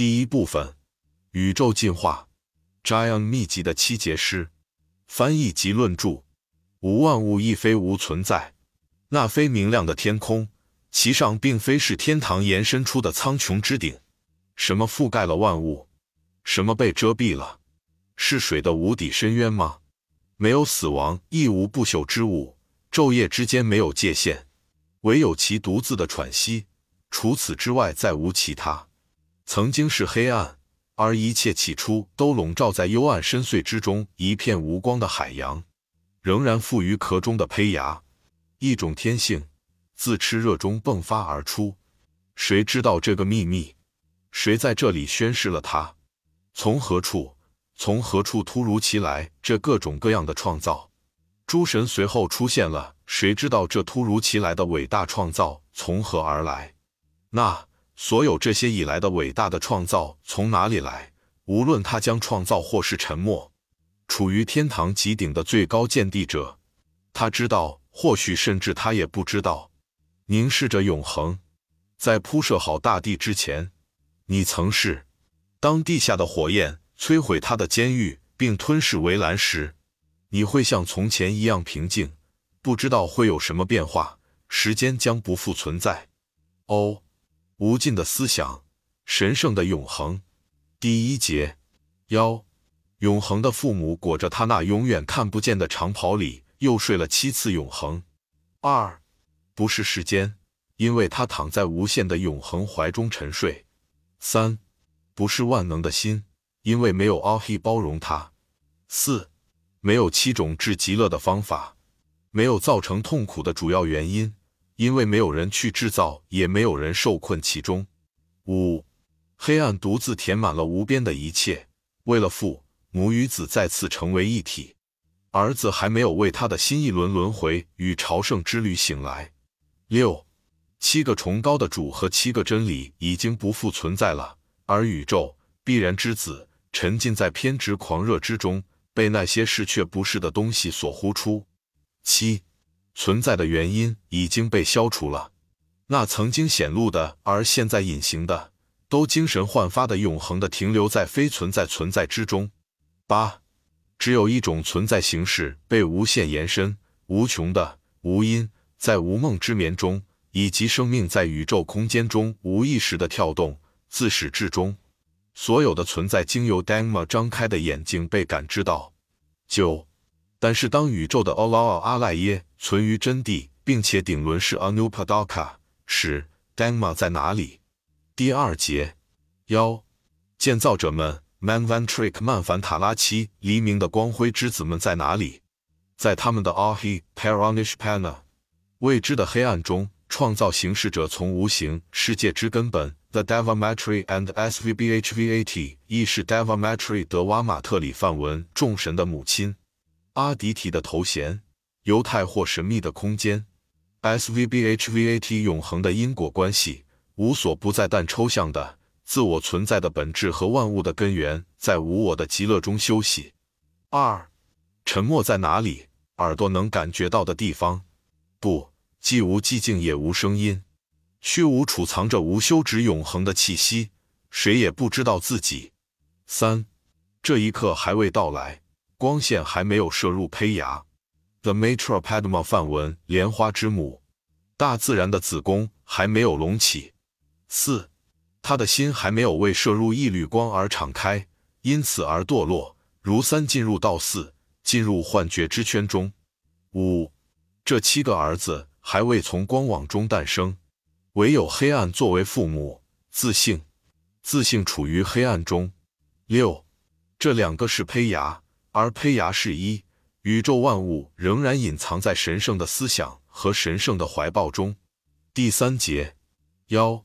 第一部分：宇宙进化。Giant 秘籍的七节诗，翻译及论著。无万物亦非无存在，那非明亮的天空，其上并非是天堂延伸出的苍穹之顶。什么覆盖了万物？什么被遮蔽了？是水的无底深渊吗？没有死亡，亦无不朽之物。昼夜之间没有界限，唯有其独自的喘息。除此之外，再无其他。曾经是黑暗，而一切起初都笼罩在幽暗深邃之中，一片无光的海洋。仍然附于壳中的胚芽，一种天性自炽热中迸发而出。谁知道这个秘密？谁在这里宣示了它？从何处？从何处突如其来这各种各样的创造？诸神随后出现了。谁知道这突如其来的伟大创造从何而来？那所有这些以来的伟大的创造从哪里来？无论他将创造或是沉默，处于天堂极顶的最高见地者，他知道，或许甚至他也不知道。凝视着永恒，在铺设好大地之前，你曾是。当地下的火焰摧毁他的监狱并吞噬围栏时，你会像从前一样平静。不知道会有什么变化，时间将不复存在。哦，无尽的思想，神圣的永恒。第一节，幺，永恒的父母裹着他那永远看不见的长袍里，又睡了七次永恒。二，不是时间，因为他躺在无限的永恒怀中沉睡。三，不是万能的心，因为没有阿黑包容他。四，没有七种治极乐的方法。没有造成痛苦的主要原因，因为没有人去制造，也没有人受困其中。五，黑暗独自填满了无边的一切，为了父母与子再次成为一体。儿子还没有为他的新一轮轮回与朝圣之旅醒来。六，七个崇高的主和七个真理已经不复存在了，而宇宙必然之子沉浸在偏执狂热之中，被那些是却不是的东西所呼出。七，存在的原因已经被消除了，那曾经显露的，而现在隐形的，都精神焕发的、永恒的停留在非存在存在之中。八，只有一种存在形式被无限延伸，无穷的无因，在无梦之眠中，以及生命在宇宙空间中无意识的跳动，自始至终，所有的存在经由 Dhamma 张开的眼睛被感知到。九。但是，当宇宙的 Allah 阿赖耶存于真谛，并且顶轮是 Anupadaka 时，Dhamma 在哪里？第二节幺，建造者们 Manvantrik 曼凡塔拉七黎明的光辉之子们在哪里？在他们的 Ahi Paranishpana 未知的黑暗中，创造形式者从无形世界之根本 The Devamatri and Svbhvat 亦是 Devamatri 德瓦马特里梵文众神的母亲。阿迪提的头衔，犹太或神秘的空间，Svbhvat 永恒的因果关系，无所不在但抽象的自我存在的本质和万物的根源，在无我的极乐中休息。二，沉默在哪里？耳朵能感觉到的地方？不，既无寂静也无声音，虚无储藏着无休止永恒的气息，谁也不知道自己。三，这一刻还未到来。光线还没有射入胚芽，The Matra Padma 梵文莲花之母，大自然的子宫还没有隆起。四，他的心还没有为射入一缕光而敞开，因此而堕落。如三进入到四，进入幻觉之圈中。五，这七个儿子还未从光网中诞生，唯有黑暗作为父母。自信，自信处于黑暗中。六，这两个是胚芽。而胚芽是一，宇宙万物仍然隐藏在神圣的思想和神圣的怀抱中。第三节幺，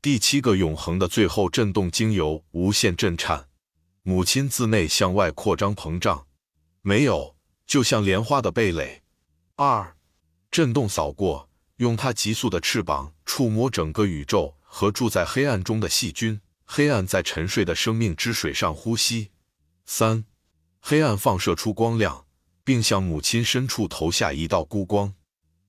第七个永恒的最后震动经由无限震颤，母亲自内向外扩张膨胀，没有，就像莲花的蓓蕾。二，震动扫过，用它急速的翅膀触摸整个宇宙和住在黑暗中的细菌。黑暗在沉睡的生命之水上呼吸。三。黑暗放射出光亮，并向母亲深处投下一道孤光。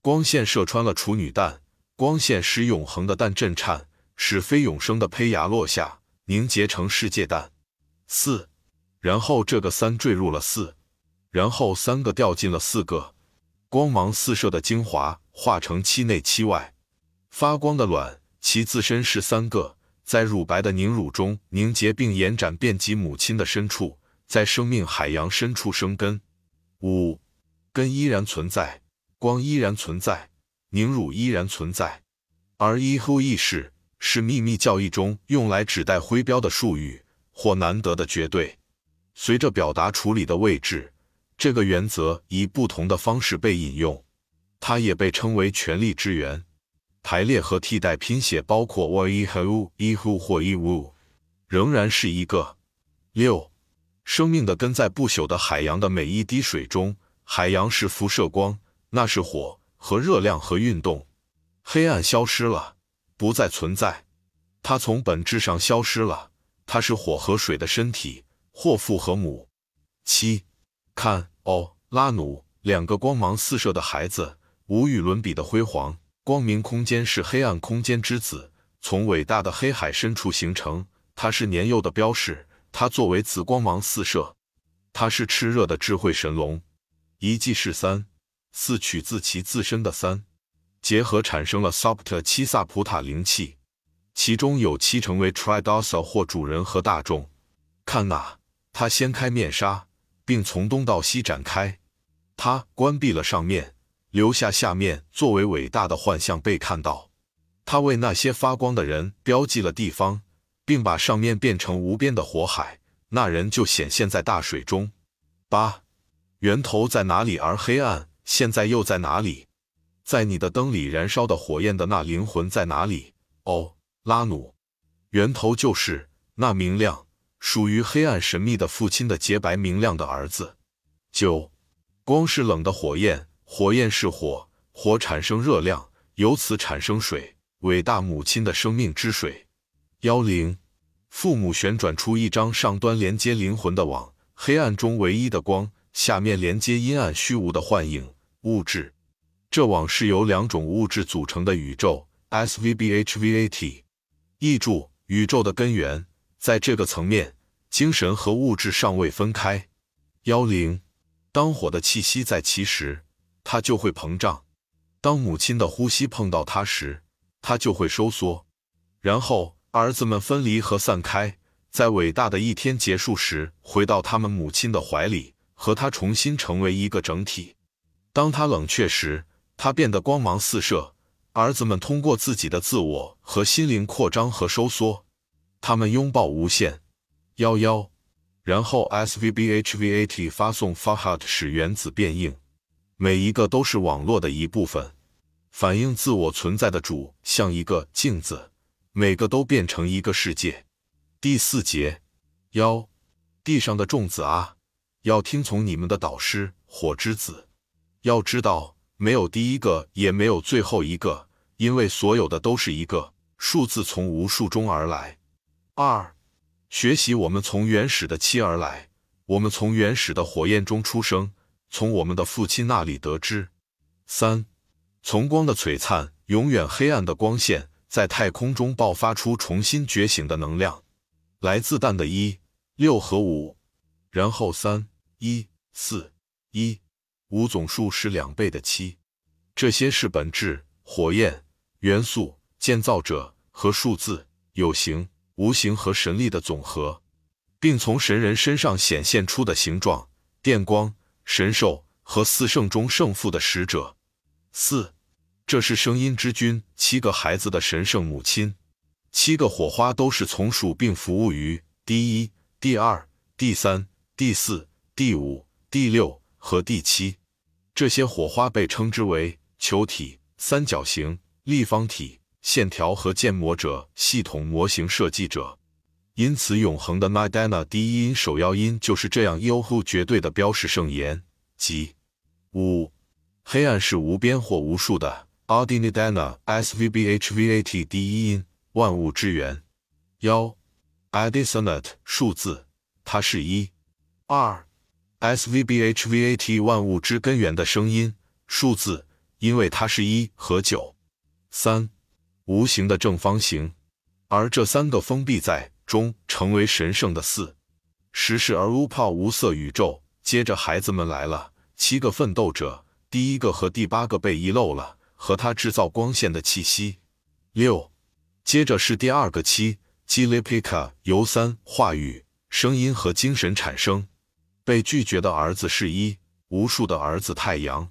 光线射穿了处女蛋，光线使永恒的蛋震颤，使非永生的胚芽落下，凝结成世界蛋。四，然后这个三坠入了四，然后三个掉进了四个，光芒四射的精华化成七内七外，发光的卵，其自身是三个，在乳白的凝乳中凝结并延展遍及母亲的深处，在生命海洋深处生根。五，根依然存在，光依然存在，凝乳依然存在，而一呼意识是秘密教义中用来指代徽标的术语或难得的绝对。随着表达处理的位置，这个原则以不同的方式被引用，它也被称为权力之源。排列和替代拼写包括 w 伊 h u i hu 或 i wu，仍然是一个六。生命的根在不朽的海洋的每一滴水中。海洋是辐射光，那是火和热量和运动。黑暗消失了，不再存在，它从本质上消失了。它是火和水的身体，或父和母。七，看哦，拉努，两个光芒四射的孩子，无与伦比的辉煌。光明空间是黑暗空间之子，从伟大的黑海深处形成。它是年幼的标识。它作为紫光芒四射，它是炽热的智慧神龙。一记是三，四取自其自身的三，结合产生了 Sopt 七萨普塔灵气，其中有七成为 Tridosa 或主人和大众。看那，它掀开面纱，并从东到西展开。它关闭了上面，留下下面作为伟大的幻象被看到。它为那些发光的人标记了地方。并把上面变成无边的火海，那人就显现在大水中。八，源头在哪里？而黑暗现在又在哪里？在你的灯里燃烧的火焰的那灵魂在哪里？哦，拉努，源头就是那明亮、属于黑暗神秘的父亲的洁白明亮的儿子。九，光是冷的火焰，火焰是火，火产生热量，由此产生水，伟大母亲的生命之水。幺零，父母旋转出一张上端连接灵魂的网，黑暗中唯一的光，下面连接阴暗虚无的幻影物质。这网是由两种物质组成的宇宙。SVBHVAT，译注：宇宙的根源在这个层面，精神和物质尚未分开。幺零，当火的气息在其时，它就会膨胀；当母亲的呼吸碰到它时，它就会收缩，然后。儿子们分离和散开，在伟大的一天结束时，回到他们母亲的怀里，和他重新成为一个整体。当他冷却时，他变得光芒四射。儿子们通过自己的自我和心灵扩张和收缩，他们拥抱无限。幺幺，然后 SVBHVAT 发送 Fahad 使原子变硬，每一个都是网络的一部分，反映自我存在的主，像一个镜子。每个都变成一个世界。第四节，幺，地上的种子啊，要听从你们的导师火之子。要知道，没有第一个，也没有最后一个，因为所有的都是一个数字，从无数中而来。二，学习我们从原始的七而来，我们从原始的火焰中出生，从我们的父亲那里得知。三，从光的璀璨，永远黑暗的光线。在太空中爆发出重新觉醒的能量，来自蛋的一六和五，然后三一四一五总数是两倍的七。这些是本质、火焰、元素、建造者和数字、有形、无形和神力的总和，并从神人身上显现出的形状、电光、神兽和四圣中圣父的使者。四。这是声音之君七个孩子的神圣母亲，七个火花都是从属并服务于第一、第二、第三、第四、第五、第六和第七。这些火花被称之为球体、三角形、立方体、线条和建模者、系统模型设计者。因此，永恒的 Nadana 第一音首要音就是这样悠忽绝对的标识圣言，即五。黑暗是无边或无数的。Adinidana SVBHVAT 第一音万物之源。幺 Adisonate 数字它是一。二 SVBHVAT 万物之根源的声音数字因为它是一和九。三无形的正方形而这三个封闭在中成为神圣的四。时是而乌泡无色宇宙，接着孩子们来了，七个奋斗者，第一个和第八个被遗漏了，和他制造光线的气息。六，接着是第二个七 g l i p i k a 由三话语、声音和精神产生。被拒绝的儿子是一，无数的儿子太阳。